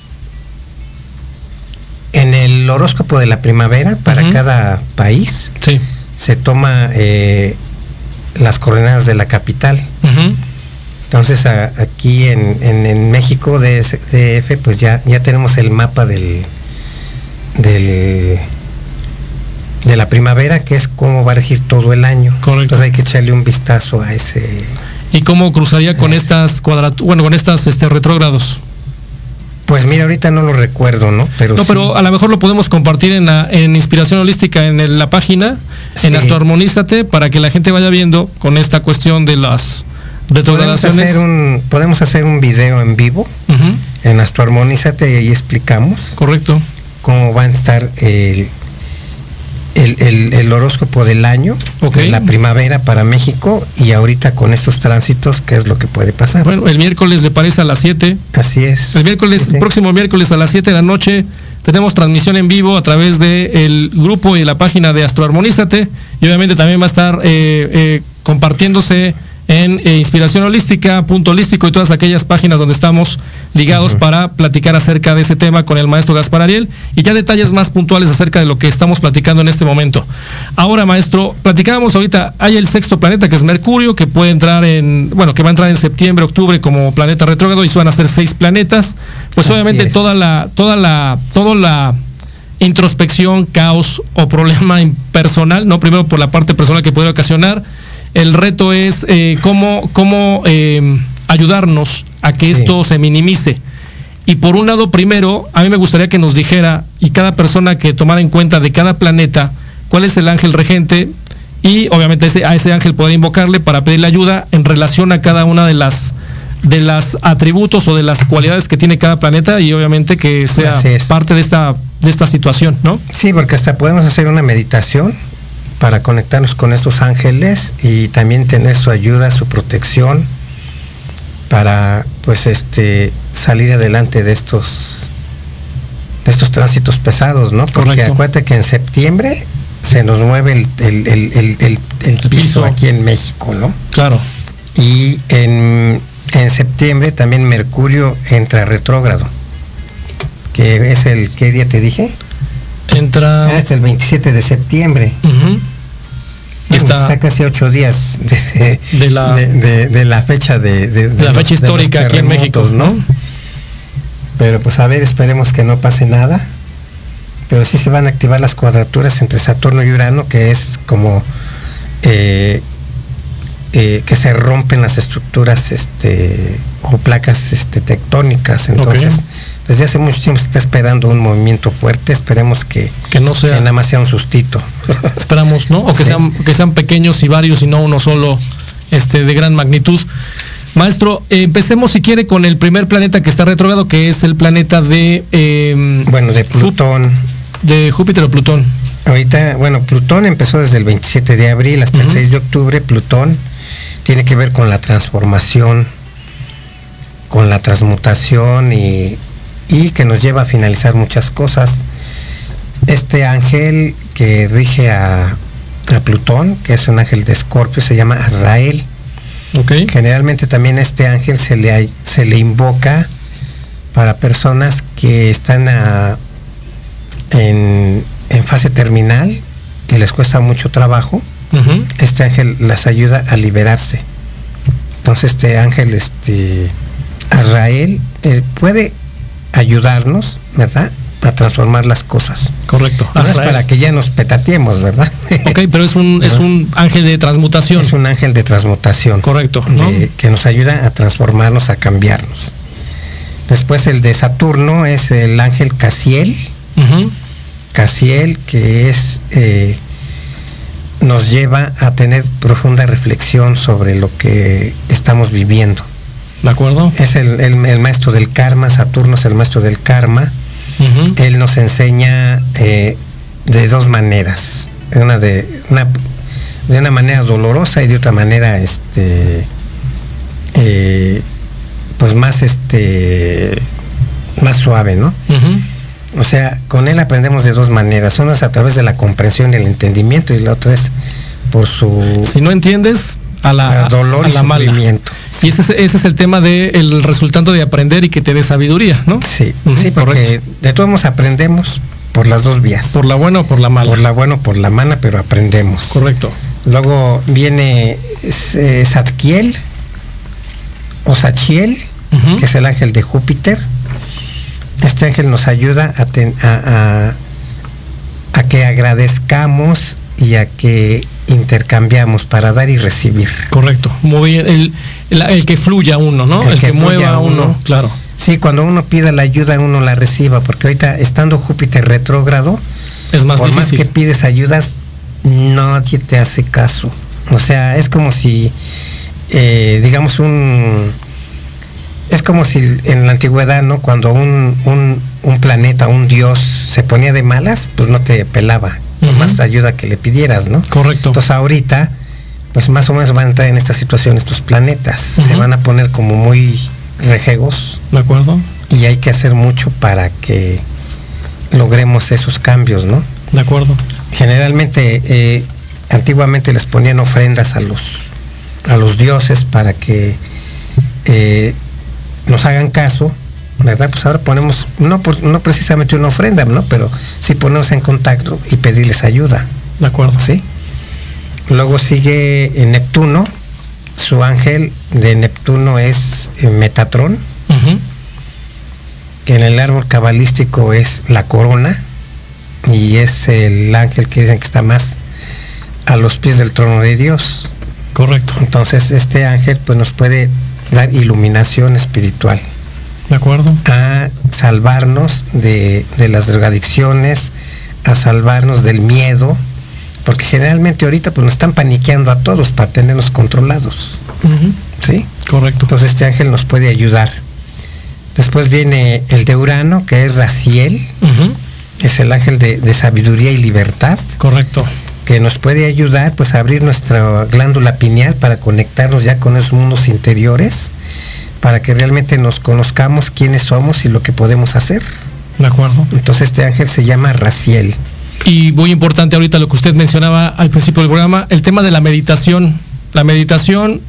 en el horóscopo de la primavera, para cada país, se toma eh, las coordenadas de la capital. Entonces aquí en, México, DF, pues ya, ya tenemos el mapa del, del de la primavera, que es cómo va a regir todo el año. Correcto. Entonces hay que echarle un vistazo a ese. ¿Y cómo cruzaría con estas cuadraturas, bueno, con estas este, retrógrados? Pues mira, ahorita no lo recuerdo, ¿no? Pero no, pero a lo mejor lo podemos compartir en, la, en Inspiración Holística en la página en Astroarmonízate para que la gente vaya viendo con esta cuestión de las podemos hacer un podemos hacer un video en vivo en Astroarmonízate y ahí explicamos correcto cómo va a estar el el, horóscopo del año, la primavera para México y ahorita con estos tránsitos, ¿qué es lo que puede pasar? Bueno, el miércoles le parece a las 7. Así es. El miércoles, próximo miércoles a las 7 de la noche, tenemos transmisión en vivo a través del grupo y la página de Astroarmonízate y obviamente también va a estar eh, eh, compartiéndose en eh, Inspiración Holística, Punto Holístico y todas aquellas páginas donde estamos ligados para platicar acerca de ese tema con el maestro Gaspar Ariel y ya detalles más puntuales acerca de lo que estamos platicando en este momento. Ahora, maestro, platicábamos ahorita, hay el sexto planeta que es Mercurio, que puede entrar en, bueno, que va a entrar en septiembre, octubre como planeta retrógrado y van a ser seis planetas. Pues obviamente toda la, toda la, toda la introspección, caos o problema personal, no primero por la parte personal que puede ocasionar, el reto es eh, cómo, cómo eh, ayudarnos a que esto se minimice. Y por un lado, primero, a mí me gustaría que nos dijera, y cada persona que tomara en cuenta de cada planeta, cuál es el ángel regente, y obviamente a ese ángel poder invocarle para pedirle ayuda en relación a cada una de las de las atributos o de las cualidades que tiene cada planeta y obviamente que sea parte de esta de esta situación, ¿no? Sí, porque hasta podemos hacer una meditación para conectarnos con estos ángeles y también tener su ayuda, su protección para pues este salir adelante de estos de estos tránsitos pesados, ¿no? Porque acuérdate que en septiembre se nos mueve el, piso, aquí en México, ¿no? Claro. Y en, en septiembre también Mercurio entra retrógrado, que es el, ¿qué día te dije? Entra... Ah, es el 27 de septiembre está, casi ocho días de, la, de, la fecha de, la fecha histórica aquí en México, ¿no? Pero pues a ver, esperemos que no pase nada. Pero sí se van a activar las cuadraturas entre Saturno y Urano, que es como eh, eh, que se rompen las estructuras este, o placas este, tectónicas. Entonces, desde hace mucho tiempo se está esperando un movimiento fuerte. Esperemos que, que no sea. nada más sea un sustito. Esperamos, ¿no? O que, sean, que sean pequeños y varios y no uno solo este, de gran magnitud. Maestro, empecemos si quiere con el primer planeta que está retrogrado, que es el planeta de... Em, bueno, de Plutón. De Júpiter o Plutón. Ahorita, bueno, Plutón empezó desde el 27 de abril hasta el 6 de octubre. Plutón tiene que ver con la transformación, con la transmutación y y que nos lleva a finalizar muchas cosas. Este ángel que rige a, Plutón, que es un ángel de Escorpio, se llama Azrael. Okay. Generalmente también este ángel se le, se le invoca para personas que están en, fase terminal y les cuesta mucho trabajo. Este ángel las ayuda a liberarse. Entonces este ángel, este Azrael, eh, puede ayudarnos, ¿verdad? A transformar las cosas. Correcto. No es para que ya nos petateemos, ¿verdad? Ok, pero es un, es un ángel de transmutación. Es un ángel de transmutación. Correcto. que nos ayuda a transformarnos, a cambiarnos. Después el de Saturno es el ángel Casiel. Casiel, que es eh, nos lleva a tener profunda reflexión sobre lo que estamos viviendo. ¿De acuerdo? Es el, maestro del karma, Saturno es el maestro del karma. Él nos enseña eh, de dos maneras. Una de, una, de una manera dolorosa y de otra manera, este, eh, pues más, este, más suave, ¿no? O sea, con él aprendemos de dos maneras. Una es a través de la comprensión y el entendimiento y la otra es por su... Si no entiendes, a la, dolor y sufrimiento. Y ese es, ese es el tema del de resultante de aprender y que te dé sabiduría, ¿no? Sí, sí, porque de todos modos aprendemos por las dos vías. Por la buena o por la mala. Por la buena o por la mala, pero aprendemos. Correcto. Luego viene eh, Zadkiel o Sachiel, que es el ángel de Júpiter. Este ángel nos ayuda a, a que agradezcamos y a que intercambiamos para dar y recibir. Correcto, muy bien. El, que fluya uno, ¿no? El, que, mueva uno, uno, claro. Sí, cuando uno pida la ayuda, uno la reciba, porque ahorita estando Júpiter retrógrado, es más por más que pides ayudas, nadie te hace caso. O sea, es como si, eh, digamos, un... Es como si en la antigüedad, ¿no? Cuando un, un, un planeta, un dios se ponía de malas, pues no te pelaba. Más ayuda que le pidieras, ¿no? Correcto. Entonces ahorita, pues más o menos van a entrar en esta situación estos planetas. Se van a poner como muy rejegos ¿De acuerdo? y hay que hacer mucho para que logremos esos cambios, ¿no? De acuerdo. Generalmente, eh, antiguamente les ponían ofrendas a los, a los dioses para que eh, nos hagan caso, ¿verdad? Pues ahora ponemos, no, por- no precisamente una ofrenda, ¿no? Pero sí ponernos en contacto y pedirles ayuda. De acuerdo. ¿sí? Luego sigue en Neptuno, su ángel de Neptuno es eh, Metatrón, que en el árbol cabalístico es la corona y es el ángel que dicen que está más a los pies del trono de Dios. Correcto. Entonces este ángel pues nos puede dar iluminación espiritual De acuerdo. a salvarnos de, de las drogadicciones, a salvarnos del miedo, porque generalmente ahorita pues nos están paniqueando a todos para tenernos controlados. ¿sí? Correcto. Entonces este ángel nos puede ayudar. Después viene el de Urano, que es Raciel, es el ángel de, de sabiduría y libertad, Correcto. que nos puede ayudar pues a abrir nuestra glándula pineal para conectarnos ya con esos mundos interiores, para que realmente nos conozcamos quiénes somos y lo que podemos hacer. De acuerdo. Entonces este ángel se llama Raciel. Y muy importante ahorita lo que usted mencionaba al principio del programa, el tema de la meditación. La meditación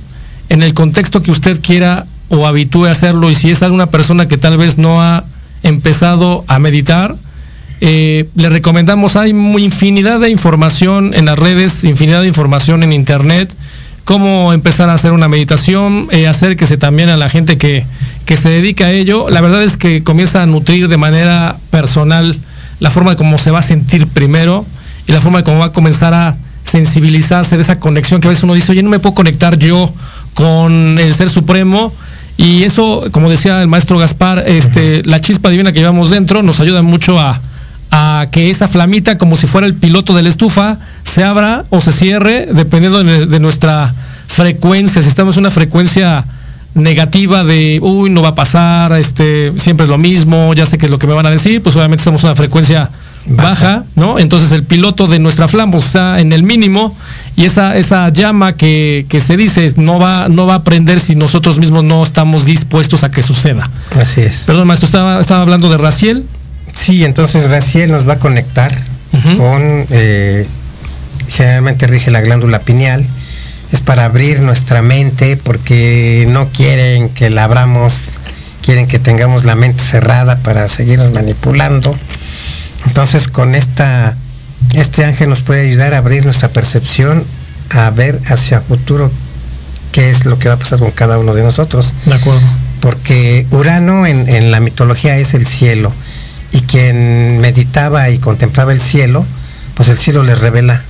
en el contexto que usted quiera o habitúe a hacerlo y si es alguna persona que tal vez no ha empezado a meditar, eh, le recomendamos, hay muy infinidad de información en las redes, infinidad de información en internet, cómo empezar a hacer una meditación, eh, acérquese también a la gente que, que se dedica a ello. La verdad es que comienza a nutrir de manera personal la forma de cómo se va a sentir primero y la forma de cómo va a comenzar a sensibilizarse de esa conexión que a veces uno dice, oye, no me puedo conectar yo con el Ser Supremo. Y eso, como decía el maestro Gaspar, este, la chispa divina que llevamos dentro nos ayuda mucho a, a que esa flamita, como si fuera el piloto de la estufa, se abra o se cierre, dependiendo de, de nuestra frecuencia. Si estamos en una frecuencia negativa de, uy, no va a pasar, este, siempre es lo mismo, ya sé qué es lo que me van a decir, pues obviamente estamos en una frecuencia baja, Baja. ¿no? Entonces el piloto de nuestra flama está en el mínimo y esa, esa llama que, que se dice no va, no va a prender si nosotros mismos no estamos dispuestos a que suceda. Así es. Perdón, maestro, estaba, estaba hablando de Raciel. Sí, entonces Raciel nos va a conectar con, eh, generalmente rige la glándula pineal, es para abrir nuestra mente porque no quieren que la abramos, quieren que tengamos la mente cerrada para seguirnos manipulando. Entonces con esta, este ángel nos puede ayudar a abrir nuestra percepción, a ver hacia futuro qué es lo que va a pasar con cada uno de nosotros De acuerdo. porque Urano en, en la mitología es el cielo y quien meditaba y contemplaba el cielo, pues el cielo les revela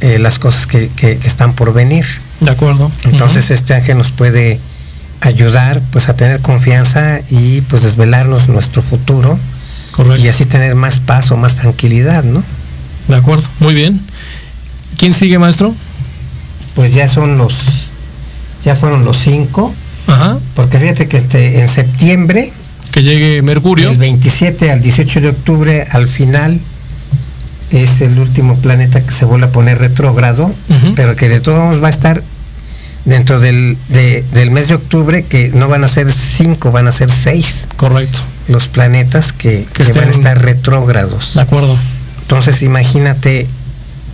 eh, las cosas que, que- que están por venir. De acuerdo. Entonces este ángel nos puede ayudar pues a tener confianza y pues desvelarnos nuestro futuro correcto. y así tener más paz o más tranquilidad, ¿no? De acuerdo. Muy bien. ¿Quién sigue, maestro? Pues ya son los, ya fueron los cinco, Ajá. porque fíjate que este, en septiembre Que llegue Mercurio. Del 27 al 18 de octubre, al final, es el último planeta que se vuelve a poner retrógrado, pero que de todos modos va a estar dentro del, de- del mes de octubre, que no van a ser cinco, van a ser seis Correcto. los planetas que, Que que van a estar retrógrados. De acuerdo. Entonces imagínate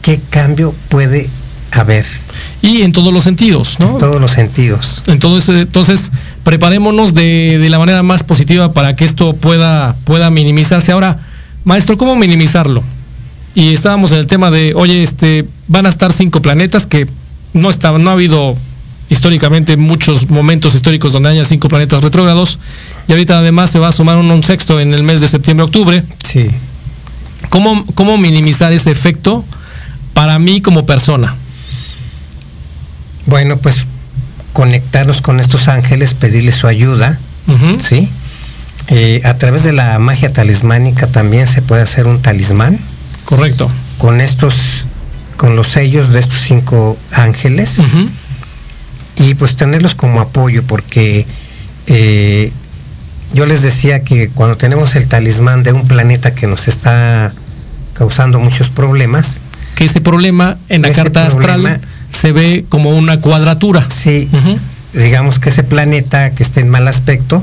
qué cambio puede haber Y en todos los sentidos, ¿no? en todos los sentidos. Entonces, eh, entonces preparémonos de, de la manera más positiva para que esto pueda, pueda minimizarse. Ahora, maestro, ¿cómo minimizarlo? Y estábamos en el tema de, oye, este, van a estar cinco planetas que no estaban, no ha habido históricamente muchos momentos históricos donde haya cinco planetas retrógrados. Y ahorita además se va a sumar un, un sexto en el mes de septiembre-octubre. Sí. ¿Cómo, ¿Cómo minimizar ese efecto para mí como persona? Bueno, pues conectarnos con estos ángeles, pedirles su ayuda. ¿sí? Eh, a través de la magia talismánica también se puede hacer un talismán Correcto. con estos con los sellos de estos cinco ángeles y pues tenerlos como apoyo porque eh, yo les decía que cuando tenemos el talismán de un planeta que nos está causando muchos problemas, Que ese problema en la carta problema- astral se ve como una cuadratura. sí, digamos que ese planeta que esté en mal aspecto,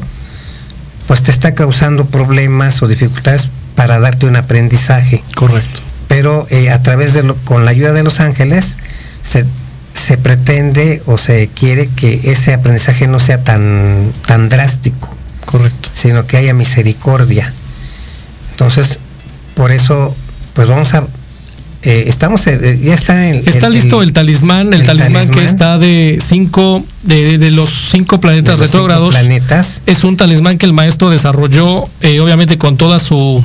pues te está causando problemas o dificultades para darte un aprendizaje. Correcto. Pero eh, a través de lo, con la ayuda de los ángeles se, se pretende o se quiere que ese aprendizaje no sea tan, tan drástico, Correcto. sino que haya misericordia. Entonces, por eso, pues vamos a eh, estamos eh, ya está Está listo el, talismán, el, talismán, que está de cinco, de, de los cinco planetas retrógrados. planetas Es un talismán que el maestro desarrolló, eh, obviamente con toda su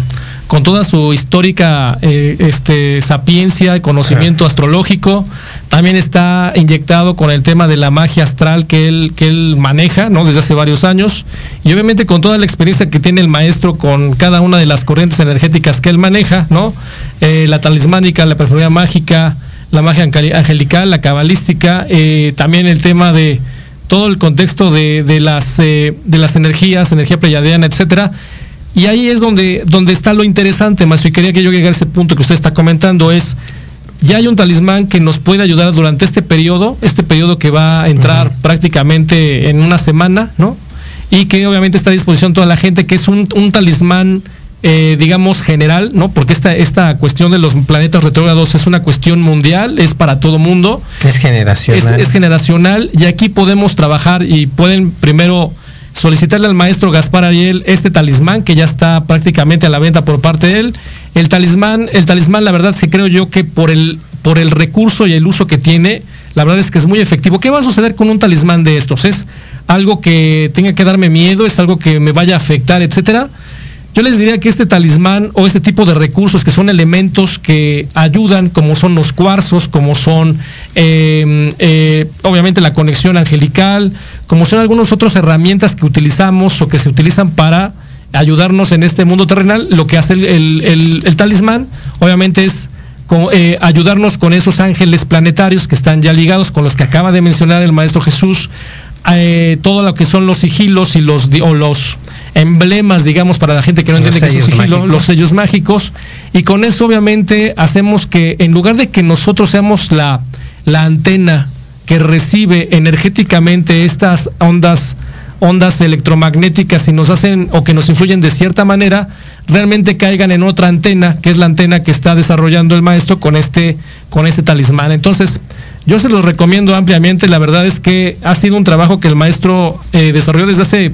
con toda su histórica eh, este, sapiencia, conocimiento astrológico. También está inyectado con el tema de la magia astral que él, que él maneja ¿no? desde hace varios años. Y obviamente con toda la experiencia que tiene el maestro con cada una de las corrientes energéticas que él maneja, ¿no? Eh, la talismánica, la perfumería mágica, la magia angeli- angelical, la cabalística, eh, también el tema de todo el contexto de, de las, eh, de las energías, energía pleyadiana, etcétera. Y ahí es donde, donde está lo interesante, maestro, y quería que yo llegara a ese punto que usted está comentando, es, ya hay un talismán que nos puede ayudar durante este periodo, este periodo que va a entrar prácticamente en una semana, ¿no? Y que obviamente está a disposición toda la gente, que es un, un talismán, eh, digamos, general, ¿no? Porque esta, esta cuestión de los planetas retrógrados es una cuestión mundial, es para todo mundo es generacional. es, es generacional y aquí podemos trabajar y pueden primero solicitarle al maestro Gaspar Ariel este talismán que ya está prácticamente a la venta por parte de él. El talismán, el talismán, la verdad, se creo yo que por el, por el recurso y el uso que tiene, la verdad es que es muy efectivo. ¿Qué va a suceder con un talismán de estos? ¿Es algo que tenga que darme miedo? ¿Es algo que me vaya a afectar, etcétera? Yo les diría que este talismán o este tipo de recursos que son elementos que ayudan, como son los cuarzos, como son eh, eh, obviamente la conexión angelical, como son algunas otras herramientas que utilizamos o que se utilizan para ayudarnos en este mundo terrenal, lo que hace el, el- talismán obviamente es eh, ayudarnos con esos ángeles planetarios que están ya ligados con los que acaba de mencionar el Maestro Jesús, eh, todo lo que son los sigilos y los, o los emblemas, digamos, para la gente que no Los entiende que es un sigilo, mágicos. los sellos mágicos, y con eso obviamente hacemos que en lugar de que nosotros seamos la, la antena que recibe energéticamente estas ondas ondas electromagnéticas y nos hacen o que nos influyen de cierta manera, realmente caigan en otra antena, que es la antena que está desarrollando el maestro con este, con este talismán. Entonces, yo se los recomiendo ampliamente. La verdad es que ha sido un trabajo que el maestro eh, desarrolló desde hace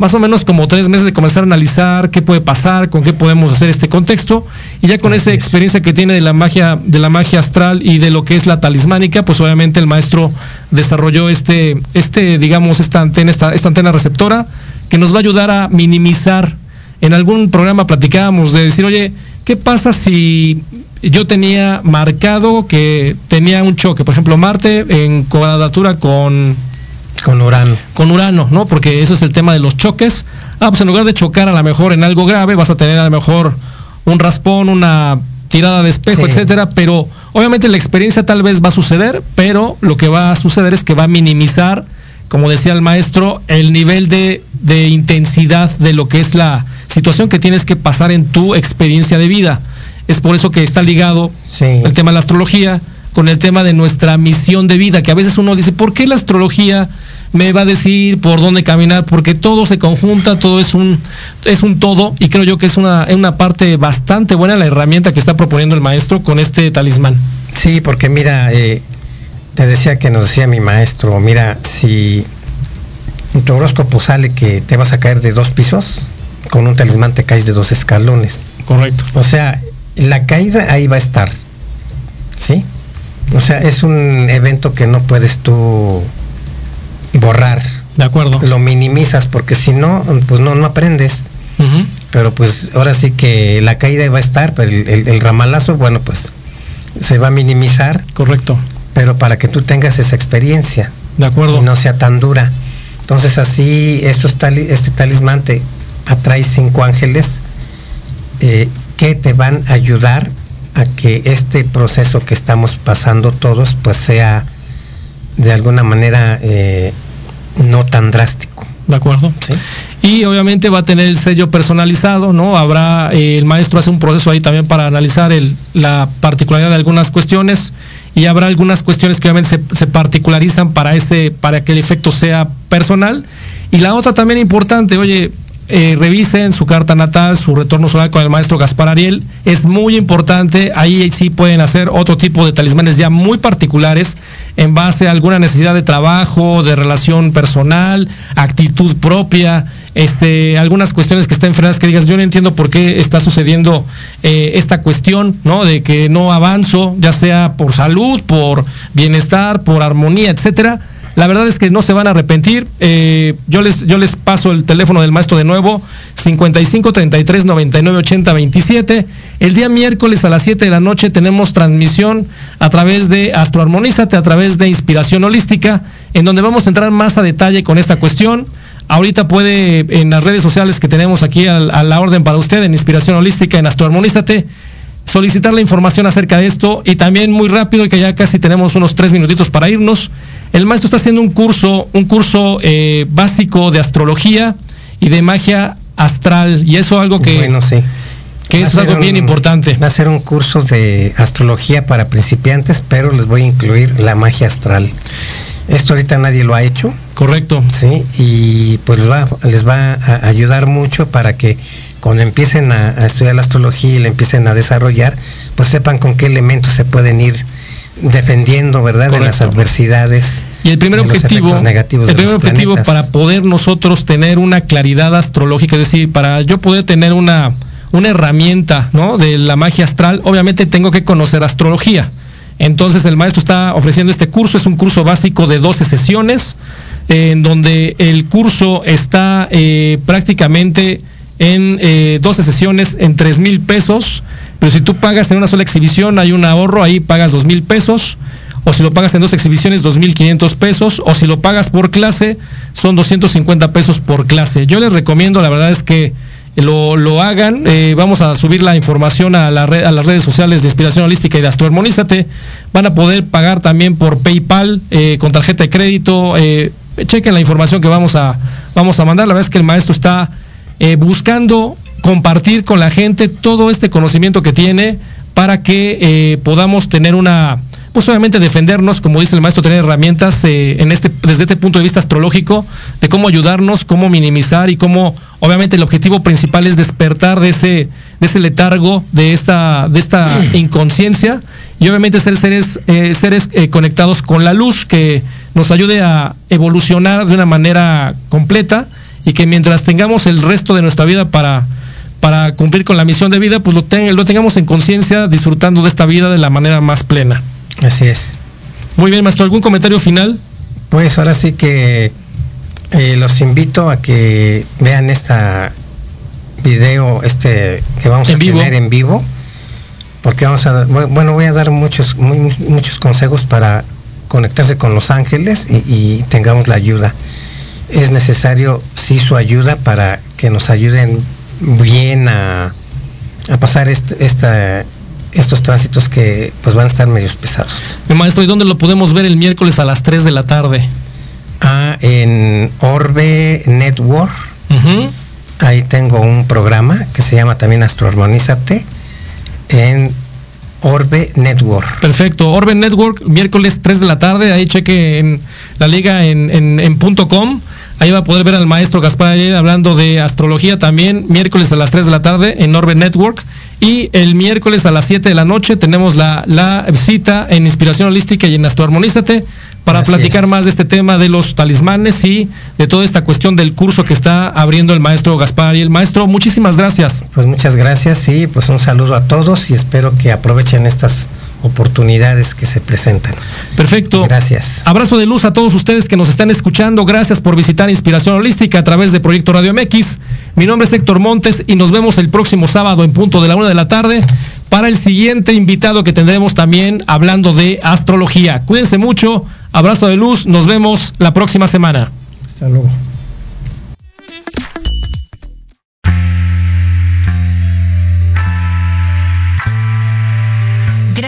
más o menos como tres meses de comenzar a analizar qué puede pasar, con qué podemos hacer este contexto, y ya con esa experiencia que tiene de la magia, de la magia astral y de lo que es la talismánica, pues obviamente el maestro desarrolló este, este, digamos, esta antena, esta, esta antena receptora, que nos va a ayudar a minimizar. En algún programa platicábamos de decir, oye, ¿qué pasa si yo tenía marcado que tenía un choque? Por ejemplo, Marte en cuadratura con con Urano. con Urano, ¿no? Porque eso es el tema de los choques. Ah, pues en lugar de chocar a lo mejor en algo grave, vas a tener a lo mejor un raspón, una tirada de espejo, Sí. etcétera. Pero obviamente la experiencia tal vez va a suceder, pero lo que va a suceder es que va a minimizar, como decía el maestro, el nivel de, de intensidad de lo que es la situación que tienes que pasar en tu experiencia de vida. Es por eso que está ligado Sí. el tema de la astrología con el tema de nuestra misión de vida, que a veces uno dice, ¿por qué la astrología me va a decir por dónde caminar? Porque todo se conjunta, todo es un, es un todo, y creo yo que es una, una parte bastante buena la herramienta que está proponiendo el maestro con este talismán. Sí, porque mira, eh, te decía que nos decía mi maestro, mira, si en tu horóscopo sale que te vas a caer de dos pisos, con un talismán te caes de dos escalones. Correcto. O sea, la caída ahí va a estar. ¿Sí? O sea, es un evento que no puedes tú borrar. De acuerdo. Lo minimizas porque si no, pues no, no aprendes. Pero pues ahora sí que la caída va a estar, pero el, el- el ramalazo, bueno, pues se va a minimizar, Correcto. pero para que tú tengas esa experiencia De acuerdo. y no sea tan dura. Entonces así, estos tali- este talismán te atrae cinco ángeles eh, que te van a ayudar a que este proceso que estamos pasando todos pues sea de alguna manera eh, no tan drástico. ¿De acuerdo? ¿sí? Y obviamente va a tener el sello personalizado, ¿no? Habrá, eh, el maestro hace un proceso ahí también para analizar el, la particularidad de algunas cuestiones y habrá algunas cuestiones que obviamente se, se, particularizan para ese, para que el efecto sea personal. Y la otra también importante, oye, eh, revisen su carta natal, su retorno solar con el maestro Gaspar Ariel. Es muy importante, ahí sí pueden hacer otro tipo de talismanes ya muy particulares en base a alguna necesidad de trabajo, de relación personal, actitud propia. Este, algunas cuestiones que estén frenadas que digas, yo no entiendo por qué está sucediendo eh, esta cuestión, ¿no? De que no avanzo, ya sea por salud, por bienestar, por armonía, etcétera la verdad es que no se van a arrepentir. Eh, yo, les, yo les paso el teléfono del maestro de nuevo, 55 33 99 80 27. El día miércoles a las 7 de la noche tenemos transmisión a través de Astroarmonízate, a través de Inspiración Holística, en donde vamos a entrar más a detalle con esta cuestión. Ahorita puede en las redes sociales que tenemos aquí a, la orden para usted, en Inspiración Holística, en Astroarmonízate, solicitar la información acerca de esto y también muy rápido, que ya casi tenemos unos tres minutitos para irnos. El maestro está haciendo un curso, un curso eh, básico de astrología y de magia astral. Y eso es algo que, bueno, sí. que es algo un, bien importante. Va a ser un curso de astrología para principiantes, pero les voy a incluir la magia astral. Esto ahorita nadie lo ha hecho. Correcto. Sí, y pues les va, les va a ayudar mucho para que cuando empiecen a, a estudiar la astrología y la empiecen a desarrollar, pues sepan con qué elementos se pueden ir defendiendo, ¿verdad? Correcto. De las adversidades. Y el primer objetivo, el primer objetivo para poder nosotros tener una claridad astrológica, es decir, para yo poder tener una, una herramienta, ¿no? De la magia astral, obviamente tengo que conocer astrología. Entonces el maestro está ofreciendo este curso, es un curso básico de 12 sesiones, eh, en donde el curso está eh, prácticamente en eh, 12 sesiones en 3 mil pesos, pero si tú pagas en una sola exhibición hay un ahorro, ahí pagas 2 mil pesos, o si lo pagas en dos exhibiciones, 2.500 pesos, o si lo pagas por clase, son 250 pesos por clase. Yo les recomiendo, la verdad es que lo, lo hagan, eh, vamos a subir la información a, las redes sociales de Inspiración Holística y de Astroarmonízate, van a poder pagar también por PayPal, eh, con tarjeta de crédito, eh, chequen la información que vamos a, vamos a mandar, la verdad es que el maestro está buscando compartir con la gente todo este conocimiento que tiene para que eh, podamos tener una, pues obviamente defendernos, como dice el maestro, tener herramientas eh, en este, desde este punto de vista astrológico, de cómo ayudarnos, cómo minimizar y cómo, obviamente, el objetivo principal es despertar de ese, de ese letargo, de esta, de esta inconsciencia, y obviamente ser seres, eh, seres eh, conectados con la luz que nos ayude a evolucionar de una manera completa y que mientras tengamos el resto de nuestra vida para para cumplir con la misión de vida, pues lo, ten, lo tengamos en conciencia, disfrutando de esta vida de la manera más plena. Así es. Muy bien, maestro, ¿algún comentario final? Pues ahora sí que eh, los invito a que vean esta video este que vamos En a vivo. tener en vivo porque vamos a bueno voy a dar muchos muy, muchos consejos para conectarse con los ángeles y, y tengamos la ayuda es necesario sí su ayuda para que nos ayuden bien a, a pasar est, esta estos tránsitos que pues van a estar medios pesados. Mi maestro, ¿y dónde lo podemos ver el miércoles a las 3 de la tarde? Ah, en Orbe Network. Uh -huh. Ahí tengo un programa que se llama también Astroarmonízate en Orbe Network. Perfecto. Orbe Network, miércoles 3 de la tarde. Ahí cheque en la liga en, en, en punto .com. Ahí va a poder ver al maestro Gaspar ayer hablando de astrología también, miércoles a las 3 de la tarde en Orbe Network. Y el miércoles a las 7 de la noche tenemos la, la cita en Inspiración Holística y en Astroarmonízate para Así platicar es. más de este tema de los talismanes y de toda esta cuestión del curso que está abriendo el maestro Gaspar. Y el maestro, muchísimas gracias. Pues muchas gracias y pues un saludo a todos y espero que aprovechen estas oportunidades que se presentan. Perfecto. Gracias. Abrazo de luz a todos ustedes que nos están escuchando. Gracias por visitar Inspiración Holística a través de Proyecto Radio MX. Mi nombre es Héctor Montes y nos vemos el próximo sábado en punto de la una de la tarde para el siguiente invitado que tendremos también hablando de astrología. Cuídense mucho. Abrazo de luz. Nos vemos la próxima semana. Hasta luego.